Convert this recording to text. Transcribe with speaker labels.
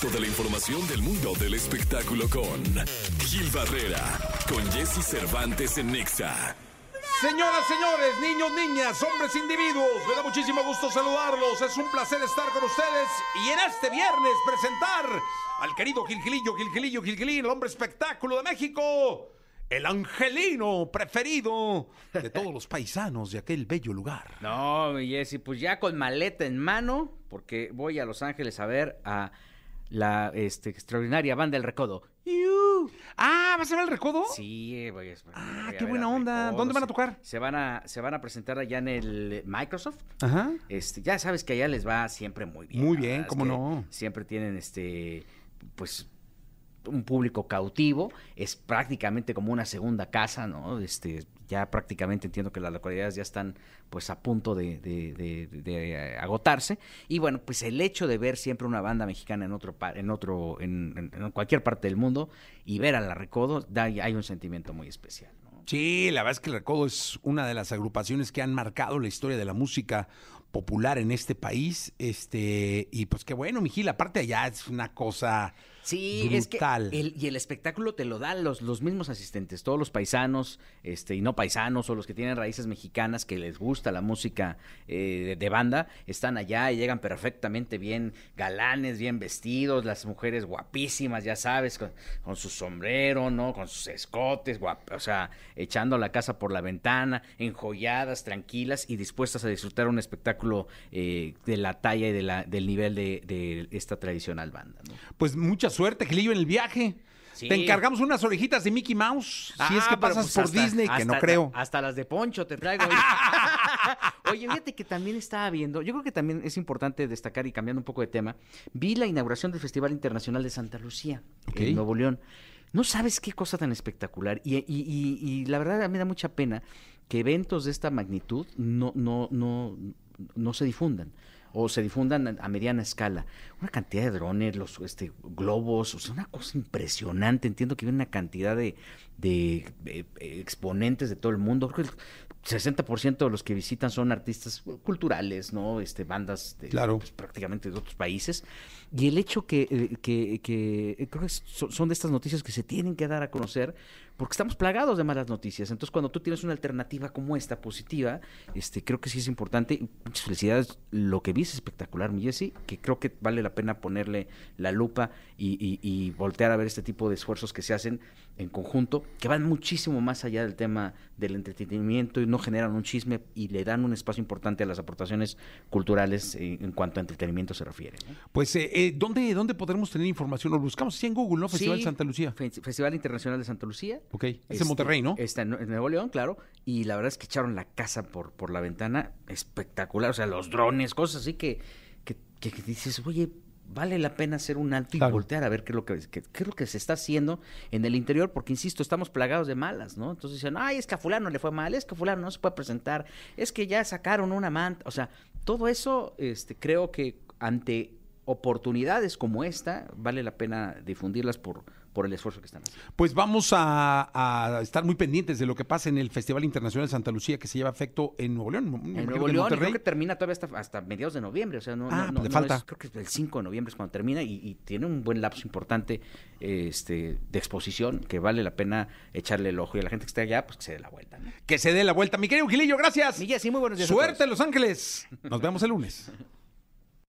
Speaker 1: Toda la información del mundo del espectáculo con Gil Barrera, con Jesse Cervantes en Nexa.
Speaker 2: Señoras, señores, niños, niñas, hombres, individuos, me da muchísimo gusto saludarlos. Es un placer estar con ustedes y en este viernes presentar al querido Gilgilillo, Gilgilillo, Gilgilín, el hombre espectáculo de México, el angelino preferido de todos los paisanos de aquel bello lugar.
Speaker 3: No, mi Jessy, pues ya con maleta en mano, porque voy a Los Ángeles a ver a la este, extraordinaria banda El Recodo. ¡Iu!
Speaker 2: Ah, ¿vas a ver el recodo?
Speaker 3: Sí, voy a
Speaker 2: Ah,
Speaker 3: voy a
Speaker 2: qué buena onda.
Speaker 3: Recodo.
Speaker 2: ¿Dónde van a
Speaker 3: Se-
Speaker 2: tocar?
Speaker 3: Se van a, se van a presentar allá en el Microsoft.
Speaker 2: Ajá.
Speaker 3: Este, ya sabes que allá les va siempre muy bien.
Speaker 2: Muy bien, cómo no.
Speaker 3: Siempre tienen este, pues, un público cautivo. Es prácticamente como una segunda casa, ¿no? Este, ya prácticamente entiendo que las localidades ya están, pues, a punto de, de- de- de, eh, agotarse. Y bueno, pues el hecho de ver siempre una banda mexicana en otro, en otro, en, en- cualquier parte del mundo y ver a la Recodo, da, hay un sentimiento muy especial.
Speaker 2: Sí, la verdad es que el Recodo es una de las agrupaciones que han marcado la historia de la música popular en este país. Este, y pues qué bueno, Mijil, aparte allá es una cosa
Speaker 3: Sí,
Speaker 2: brutal.
Speaker 3: es que el, y el espectáculo te lo dan los, los mismos asistentes, todos los paisanos, este, y no paisanos, o los que tienen raíces mexicanas, que les gusta la música eh, de, de banda, están allá y llegan perfectamente bien galanes, bien vestidos, las mujeres guapísimas, ya sabes, con, con su sombrero, ¿no? Con sus escotes, guap- o sea, echando la casa por la ventana, enjolladas, tranquilas y dispuestas a disfrutar un espectáculo eh, de la talla y de la, del nivel de, de esta tradicional banda, ¿no?
Speaker 2: Pues mucha suerte, Gilillo, en el viaje.
Speaker 3: Sí.
Speaker 2: Te encargamos unas orejitas de Mickey Mouse. si es
Speaker 3: Ah,
Speaker 2: que pasas
Speaker 3: pues
Speaker 2: por
Speaker 3: hasta-
Speaker 2: Disney, que no creo.
Speaker 3: Hasta las de Poncho te traigo. Oye, fíjate que también estaba viendo, yo creo que también es importante destacar y cambiando un poco de tema, vi la inauguración del Festival Internacional de Santa Lucía en Nuevo León. No sabes qué cosa tan espectacular. Y, y- y- y la verdad a mí me da mucha pena que eventos de esta magnitud no, no, no, no se difundan. O se difundan a- mediana escala. Una cantidad de drones, los este, globos, o sea, una cosa impresionante. Entiendo que viene una cantidad de, de, eh, exponentes de todo el mundo. 60% de los que visitan son artistas culturales, ¿no? Este, bandas de,
Speaker 2: Claro.
Speaker 3: pues, prácticamente de otros países. Y el hecho que, eh, que, que, eh, creo que so- son de estas noticias que se tienen que dar a conocer porque estamos plagados de malas noticias. Entonces, cuando tú tienes una alternativa como esta, positiva, este, creo que sí es importante. Muchas felicidades. Lo que vi es espectacular, mi Jessy, que creo que vale la pena ponerle la lupa y, y- y voltear a ver este tipo de esfuerzos que se hacen en conjunto, que van muchísimo más allá del tema del entretenimiento y no generan un chisme y le dan un espacio importante a las aportaciones culturales eh, en cuanto a entretenimiento se refiere. ¿no?
Speaker 2: Pues, eh, eh, ¿dónde, ¿dónde podremos tener información? Lo buscamos así en Google, ¿no? Festival
Speaker 3: Sí,
Speaker 2: Santa Lucía.
Speaker 3: Fe- Festival Internacional de Santa Lucía.
Speaker 2: Ok, es
Speaker 3: Este,
Speaker 2: en Monterrey, ¿no?
Speaker 3: Está en, en Nuevo León, claro. Y la verdad es que echaron la casa por, por la ventana. Espectacular. O sea, los drones, cosas así que, que- que dices, oye, vale la pena hacer un alto y
Speaker 2: Claro.
Speaker 3: voltear a ver qué es, lo que, qué- qué es lo que se está haciendo en el interior, porque insisto, estamos plagados de malas, ¿no? Entonces dicen, ay, es que a fulano le fue mal, es que a fulano no se puede presentar, es que ya sacaron una manta. O sea, todo eso este, creo que ante oportunidades como esta, vale la pena difundirlas por, por el esfuerzo que están haciendo.
Speaker 2: Pues vamos a, a estar muy pendientes de lo que pasa en el Festival Internacional de Santa Lucía que se lleva a efecto en Nuevo León.
Speaker 3: En Nuevo León, creo que termina todavía hasta, hasta mediados de noviembre, o sea, no,
Speaker 2: Ah,
Speaker 3: no, no-
Speaker 2: pues le
Speaker 3: no
Speaker 2: falta.
Speaker 3: es- creo que el 5 de noviembre es cuando termina y, y tiene un buen lapso importante este, de exposición que vale la pena echarle el ojo y a la gente que esté allá, pues que se dé la vuelta.
Speaker 2: Que se dé la vuelta. Mi querido Gilillo, gracias.
Speaker 3: Miguel, sí, muy buenos días a
Speaker 2: Suerte. Los Ángeles. Nos vemos el lunes.